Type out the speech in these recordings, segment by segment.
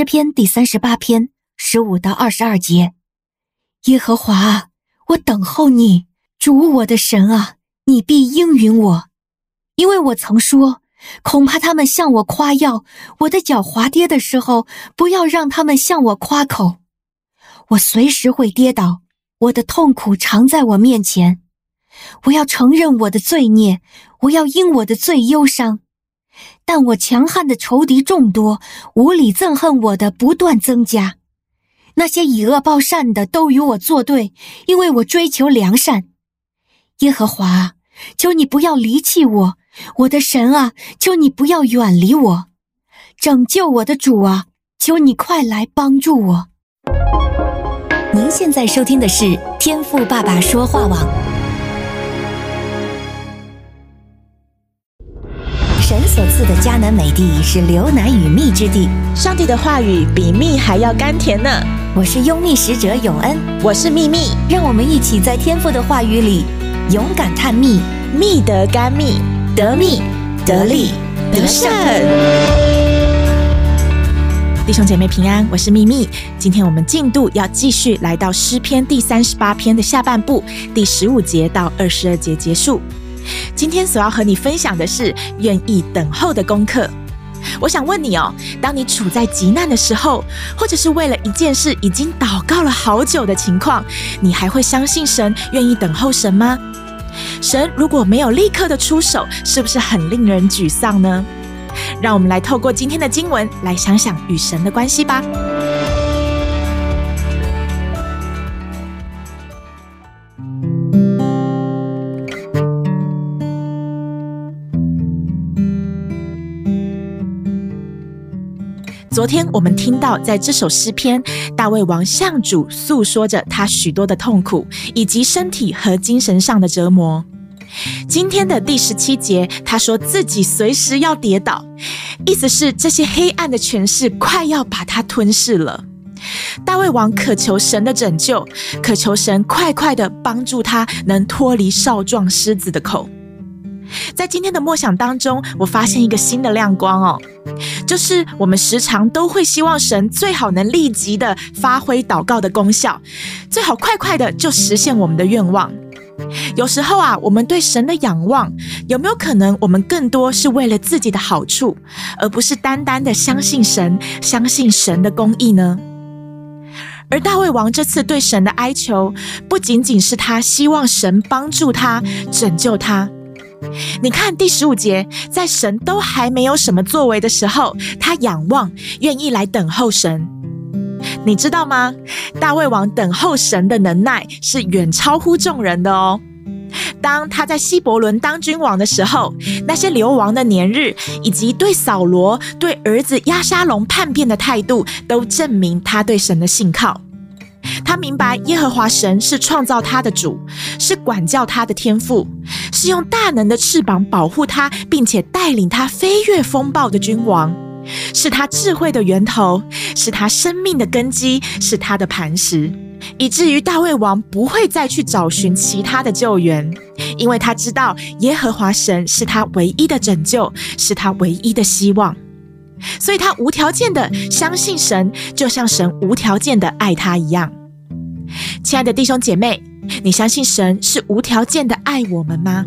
诗篇第三十八篇十五到二十二节：耶和华啊，我等候你，主我的神啊，你必应允我，因为我曾说，恐怕他们向我夸耀，我的脚滑跌的时候，不要让他们向我夸口。我随时会跌倒，我的痛苦常在我面前。我要承认我的罪孽，我要因我的罪忧伤。但我强悍的仇敌众多，无理憎恨我的不断增加。那些以恶报善的都与我作对，因为我追求良善。耶和华，求你不要离弃我，我的神啊，求你不要远离我。拯救我的主啊，求你快来帮助我。您现在收听的是天赋爸爸说话网。神所赐的迦南美地是流奶与蜜之地，上帝的话语比蜜还要甘甜呢。我是拥蜜使者永恩，我是蜜蜜，让我们一起在天父的话语里勇敢探蜜，蜜得甘蜜，得蜜得利得胜。弟兄姐妹平安，我是蜜蜜。今天我们进度要继续来到诗篇第三十八篇的下半部，第十五节到二十二节结束。今天所要和你分享的是愿意等候的功课。我想问你哦，当你处在急难的时候，或者是为了一件事已经祷告了好久的情况，你还会相信神，愿意等候神吗？神如果没有立刻的出手，是不是很令人沮丧呢？让我们来透过今天的经文来想想与神的关系吧。昨天我们听到，在这首诗篇，大卫王向主诉说着他许多的痛苦，以及身体和精神上的折磨。今天的第十七节，他说自己随时要跌倒，意思是这些黑暗的权势快要把他吞噬了。大卫王渴求神的拯救，渴求神快快的帮助他，能脱离少壮狮子的口。在今天的默想当中，我发现一个新的亮光哦，就是我们时常都会希望神最好能立即的发挥祷告的功效，最好快快的就实现我们的愿望。有时候啊，我们对神的仰望，有没有可能我们更多是为了自己的好处，而不是单单的相信神，相信神的公义呢？而大卫王这次对神的哀求，不仅仅是他希望神帮助他，拯救他。你看第十五节，在神都还没有什么作为的时候，他仰望，愿意来等候神。你知道吗？大卫王等候神的能耐是远超乎众人的哦。当他在希伯伦当君王的时候，那些流亡的年日，以及对扫罗、对儿子押沙龙叛变的态度，都证明他对神的信靠。他明白耶和华神是创造他的主，是管教他的天父，是用大能的翅膀保护他，并且带领他飞越风暴的君王，是他智慧的源头，是他生命的根基，是他的磐石，以至于大卫王不会再去找寻其他的救援，因为他知道耶和华神是他唯一的拯救，是他唯一的希望，所以他无条件的相信神，就像神无条件的爱他一样。亲爱的弟兄姐妹，你相信神是无条件的爱我们吗？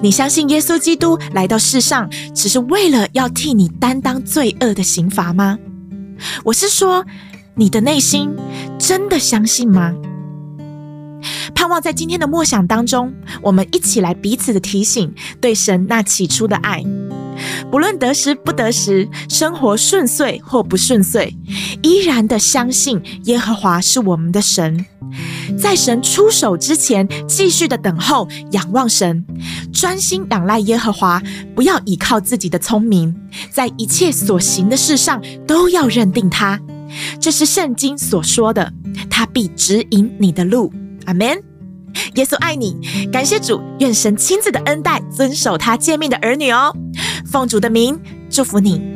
你相信耶稣基督来到世上只是为了要替你担当罪恶的刑罚吗？我是说，你的内心真的相信吗？盼望在今天的默想当中，我们一起来彼此的提醒，对神那起初的爱。不论得时不得时，生活顺遂或不顺遂，依然的相信耶和华是我们的神。在神出手之前，继续的等候，仰望神，专心仰赖耶和华，不要倚靠自己的聪明，在一切所行的事上都要认定他。这是圣经所说的，他必指引你的路。阿门。耶稣爱你，感谢主，愿神亲自的恩待遵守他诫命的儿女哦。奉主的名祝福你。